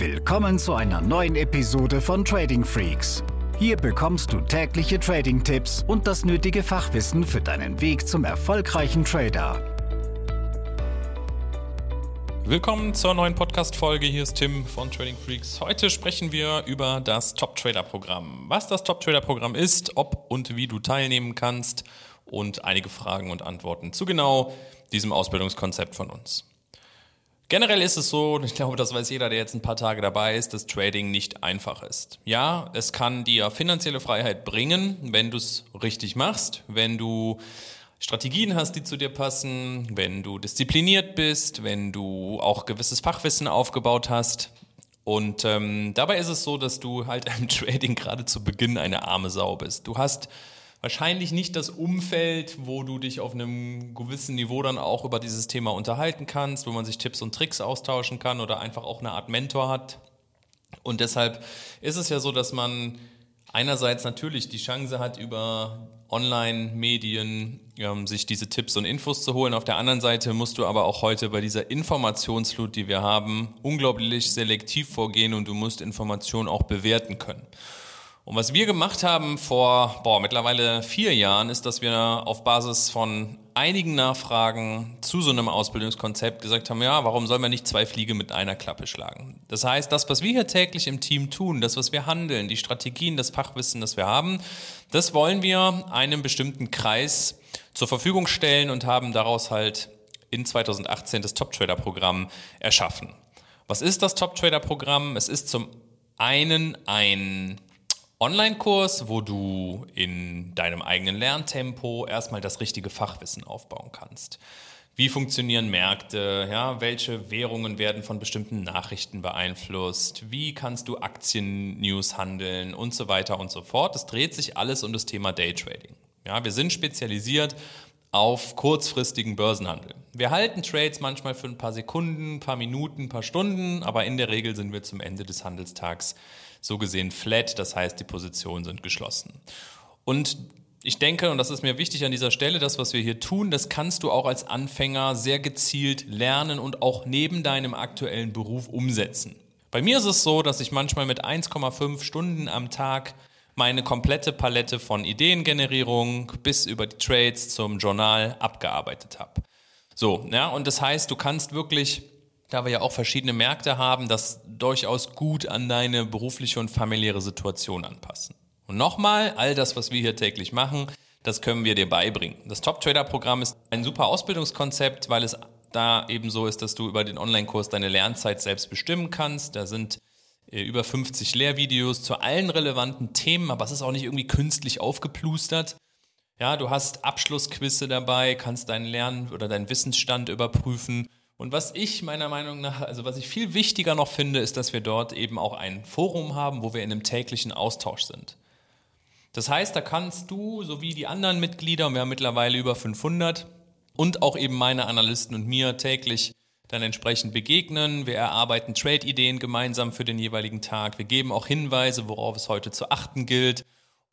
Willkommen zu einer neuen Episode von Trading Freaks. Hier bekommst du tägliche Trading-Tipps und das nötige Fachwissen für deinen Weg zum erfolgreichen Trader. Willkommen zur neuen Podcast-Folge. Hier ist Tim von Trading Freaks. Heute sprechen wir über das Top Trader Programm. Was das Top Trader Programm ist, ob und wie du teilnehmen kannst und einige Fragen und Antworten zu genau diesem Ausbildungskonzept von uns. Generell ist es so, ich glaube, das weiß jeder, der jetzt ein paar Tage dabei ist, dass Trading nicht einfach ist. Ja, es kann dir finanzielle Freiheit bringen, wenn du es richtig machst, wenn du Strategien hast, die zu dir passen, wenn du diszipliniert bist, wenn du auch gewisses Fachwissen aufgebaut hast. Und ähm, dabei ist es so, dass du halt im Trading gerade zu Beginn eine arme Sau bist. Du hast wahrscheinlich nicht das Umfeld, wo du dich auf einem gewissen Niveau dann auch über dieses Thema unterhalten kannst, wo man sich Tipps und Tricks austauschen kann oder einfach auch eine Art Mentor hat. Und deshalb ist es ja so, dass man einerseits natürlich die Chance hat, über Online-Medien ähm, sich diese Tipps und Infos zu holen. Auf der anderen Seite musst du aber auch heute bei dieser Informationsflut, die wir haben, unglaublich selektiv vorgehen und du musst Informationen auch bewerten können. Und was wir gemacht haben vor boah, mittlerweile vier Jahren, ist, dass wir auf Basis von einigen Nachfragen zu so einem Ausbildungskonzept gesagt haben, ja, warum sollen wir nicht zwei Fliege mit einer Klappe schlagen? Das heißt, das, was wir hier täglich im Team tun, das, was wir handeln, die Strategien, das Fachwissen, das wir haben, das wollen wir einem bestimmten Kreis zur Verfügung stellen und haben daraus halt in 2018 das Top Trader Programm erschaffen. Was ist das Top Trader Programm? Es ist zum einen ein Online-Kurs, wo du in deinem eigenen Lerntempo erstmal das richtige Fachwissen aufbauen kannst. Wie funktionieren Märkte? Ja, welche Währungen werden von bestimmten Nachrichten beeinflusst? Wie kannst du Aktien-News handeln und so weiter und so fort? Es dreht sich alles um das Thema Daytrading. Ja, wir sind spezialisiert auf kurzfristigen Börsenhandel. Wir halten Trades manchmal für ein paar Sekunden, ein paar Minuten, ein paar Stunden, aber in der Regel sind wir zum Ende des Handelstags so gesehen flat, das heißt, die Positionen sind geschlossen. Und ich denke, und das ist mir wichtig an dieser Stelle, das, was wir hier tun, das kannst du auch als Anfänger sehr gezielt lernen und auch neben deinem aktuellen Beruf umsetzen. Bei mir ist es so, dass ich manchmal mit 1,5 Stunden am Tag meine komplette Palette von Ideengenerierung bis über die Trades zum Journal abgearbeitet habe. So, ja, und das heißt, du kannst wirklich da wir ja auch verschiedene Märkte haben, das durchaus gut an deine berufliche und familiäre Situation anpassen. Und nochmal, all das, was wir hier täglich machen, das können wir dir beibringen. Das Top Trader Programm ist ein super Ausbildungskonzept, weil es da eben so ist, dass du über den Online-Kurs deine Lernzeit selbst bestimmen kannst. Da sind über 50 Lehrvideos zu allen relevanten Themen, aber es ist auch nicht irgendwie künstlich aufgeplustert. Ja, du hast Abschlussquizze dabei, kannst deinen Lern- oder deinen Wissensstand überprüfen und was ich meiner Meinung nach, also was ich viel wichtiger noch finde, ist, dass wir dort eben auch ein Forum haben, wo wir in einem täglichen Austausch sind. Das heißt, da kannst du sowie die anderen Mitglieder, und wir haben mittlerweile über 500, und auch eben meine Analysten und mir täglich dann entsprechend begegnen. Wir erarbeiten Trade-Ideen gemeinsam für den jeweiligen Tag. Wir geben auch Hinweise, worauf es heute zu achten gilt.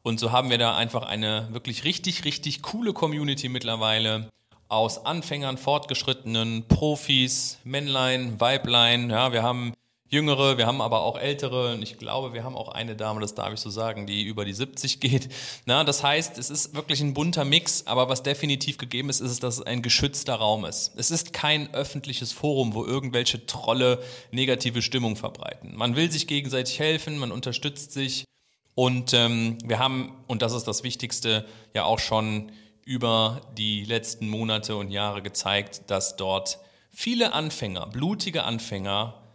Und so haben wir da einfach eine wirklich richtig, richtig coole Community mittlerweile, aus Anfängern, Fortgeschrittenen, Profis, Männlein, Weiblein. Ja, wir haben Jüngere, wir haben aber auch Ältere. Und ich glaube, wir haben auch eine Dame, das darf ich so sagen, die über die 70 geht. Na, das heißt, es ist wirklich ein bunter Mix. Aber was definitiv gegeben ist, ist, dass es ein geschützter Raum ist. Es ist kein öffentliches Forum, wo irgendwelche Trolle negative Stimmung verbreiten. Man will sich gegenseitig helfen, man unterstützt sich. Und ähm, wir haben, und das ist das Wichtigste, ja auch schon über die letzten Monate und Jahre gezeigt, dass dort viele Anfänger, blutige Anfänger,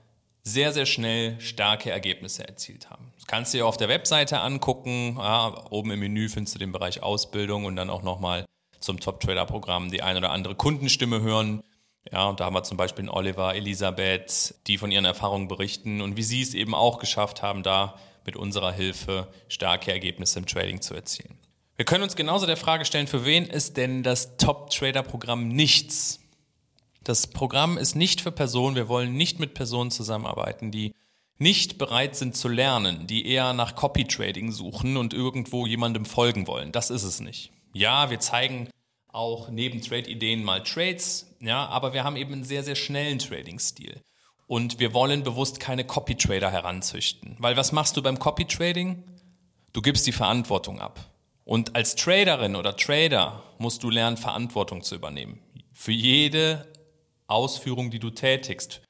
sehr, sehr schnell starke Ergebnisse erzielt haben. Das kannst du dir auf der Webseite angucken. Ja, oben im Menü findest du den Bereich Ausbildung und dann auch nochmal zum Top-Trader-Programm die ein oder andere Kundenstimme hören. Ja, und da haben wir zum Beispiel Oliver, Elisabeth, die von ihren Erfahrungen berichten und wie sie es eben auch geschafft haben, da mit unserer Hilfe starke Ergebnisse im Trading zu erzielen. Wir können uns genauso der Frage stellen, für wen ist denn das Top-Trader-Programm nichts? Das Programm ist nicht für Personen, wir wollen nicht mit Personen zusammenarbeiten, die nicht bereit sind zu lernen, die eher nach Copy-Trading suchen und irgendwo jemandem folgen wollen. Das ist es nicht. Ja, wir zeigen auch neben Trade-Ideen mal Trades, ja, aber wir haben eben einen sehr, sehr schnellen Trading-Stil. Und wir wollen bewusst keine Copy-Trader heranzüchten. Weil was machst du beim Copy-Trading? Du gibst die Verantwortung ab. Und als Traderin oder Trader musst du lernen, Verantwortung zu übernehmen. Für jede Ausführung, die du tätigst.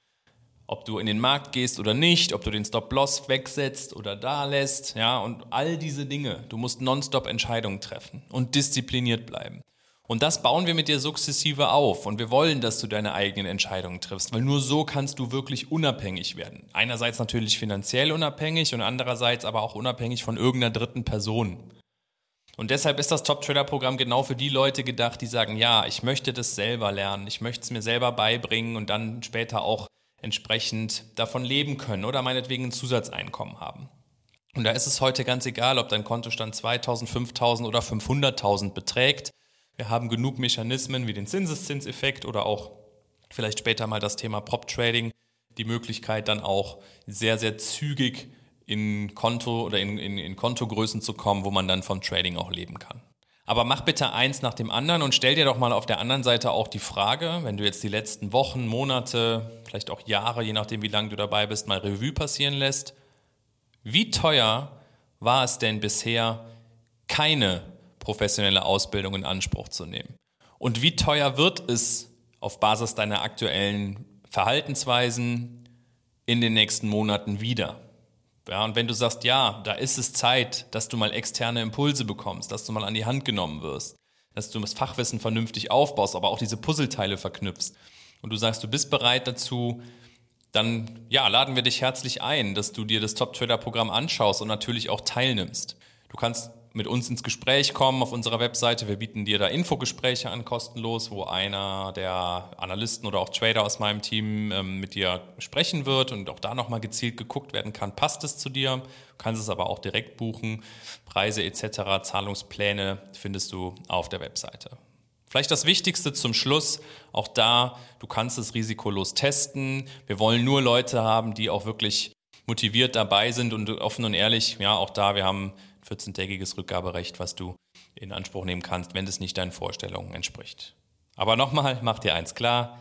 Ob du in den Markt gehst oder nicht, ob du den Stop-Loss wegsetzt oder da lässt, ja, und all diese Dinge. Du musst nonstop Entscheidungen treffen und diszipliniert bleiben. Und das bauen wir mit dir sukzessive auf. Und wir wollen, dass du deine eigenen Entscheidungen triffst, weil nur so kannst du wirklich unabhängig werden. Einerseits natürlich finanziell unabhängig und andererseits aber auch unabhängig von irgendeiner dritten Person. Und deshalb ist das Top Trader Programm genau für die Leute gedacht, die sagen, ja, ich möchte das selber lernen, ich möchte es mir selber beibringen und dann später auch entsprechend davon leben können oder meinetwegen ein Zusatzeinkommen haben. Und da ist es heute ganz egal, ob dein Kontostand 2000, 5000 oder 500.000 beträgt. Wir haben genug Mechanismen wie den Zinseszinseffekt oder auch vielleicht später mal das Thema Prop Trading, die Möglichkeit dann auch sehr, sehr zügig in Konto oder in, in, in Kontogrößen zu kommen, wo man dann vom Trading auch leben kann. Aber mach bitte eins nach dem anderen und stell dir doch mal auf der anderen Seite auch die Frage, wenn du jetzt die letzten Wochen, Monate, vielleicht auch Jahre, je nachdem wie lange du dabei bist, mal Revue passieren lässt, wie teuer war es denn bisher, keine professionelle Ausbildung in Anspruch zu nehmen? Und wie teuer wird es auf Basis deiner aktuellen Verhaltensweisen in den nächsten Monaten wieder? Ja, und wenn du sagst, ja, da ist es Zeit, dass du mal externe Impulse bekommst, dass du mal an die Hand genommen wirst, dass du das Fachwissen vernünftig aufbaust, aber auch diese Puzzleteile verknüpfst und du sagst, du bist bereit dazu, dann ja, laden wir dich herzlich ein, dass du dir das Top Trader Programm anschaust und natürlich auch teilnimmst. Du kannst mit uns ins Gespräch kommen auf unserer Webseite. Wir bieten dir da Infogespräche an, kostenlos, wo einer der Analysten oder auch Trader aus meinem Team ähm, mit dir sprechen wird und auch da nochmal gezielt geguckt werden kann, passt es zu dir? Du kannst es aber auch direkt buchen. Preise etc., Zahlungspläne findest du auf der Webseite. Vielleicht das Wichtigste zum Schluss, auch da, du kannst es risikolos testen. Wir wollen nur Leute haben, die auch wirklich motiviert dabei sind und offen und ehrlich, ja, auch da, wir haben 14-tägiges Rückgaberecht, was du in Anspruch nehmen kannst, wenn es nicht deinen Vorstellungen entspricht. Aber nochmal, mach dir eins klar,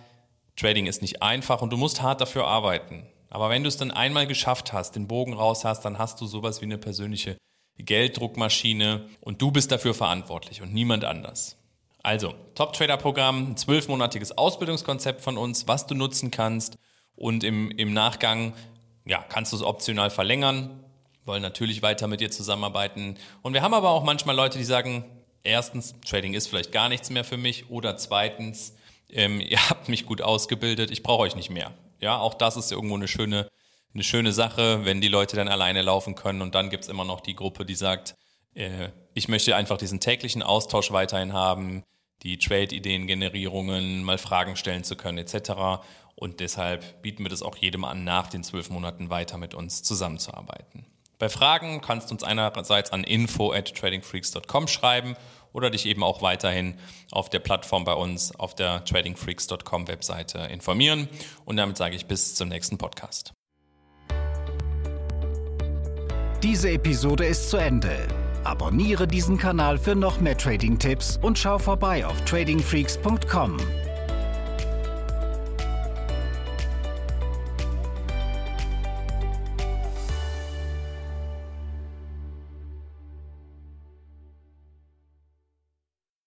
Trading ist nicht einfach und du musst hart dafür arbeiten. Aber wenn du es dann einmal geschafft hast, den Bogen raus hast, dann hast du sowas wie eine persönliche Gelddruckmaschine und du bist dafür verantwortlich und niemand anders. Also, Top Trader Programm, ein zwölfmonatiges Ausbildungskonzept von uns, was du nutzen kannst und im, im Nachgang ja, kannst du es optional verlängern wollen natürlich weiter mit dir zusammenarbeiten. Und wir haben aber auch manchmal Leute, die sagen, erstens, Trading ist vielleicht gar nichts mehr für mich oder zweitens, ähm, ihr habt mich gut ausgebildet, ich brauche euch nicht mehr. Ja, auch das ist irgendwo eine schöne, eine schöne Sache, wenn die Leute dann alleine laufen können. Und dann gibt es immer noch die Gruppe, die sagt, äh, ich möchte einfach diesen täglichen Austausch weiterhin haben, die Trade-Ideen-Generierungen, mal Fragen stellen zu können etc. Und deshalb bieten wir das auch jedem an, nach den zwölf Monaten weiter mit uns zusammenzuarbeiten. Bei Fragen kannst du uns einerseits an info at tradingfreaks.com schreiben oder dich eben auch weiterhin auf der Plattform bei uns auf der tradingfreaks.com Webseite informieren. Und damit sage ich bis zum nächsten Podcast. Diese Episode ist zu Ende. Abonniere diesen Kanal für noch mehr Trading-Tipps und schau vorbei auf tradingfreaks.com.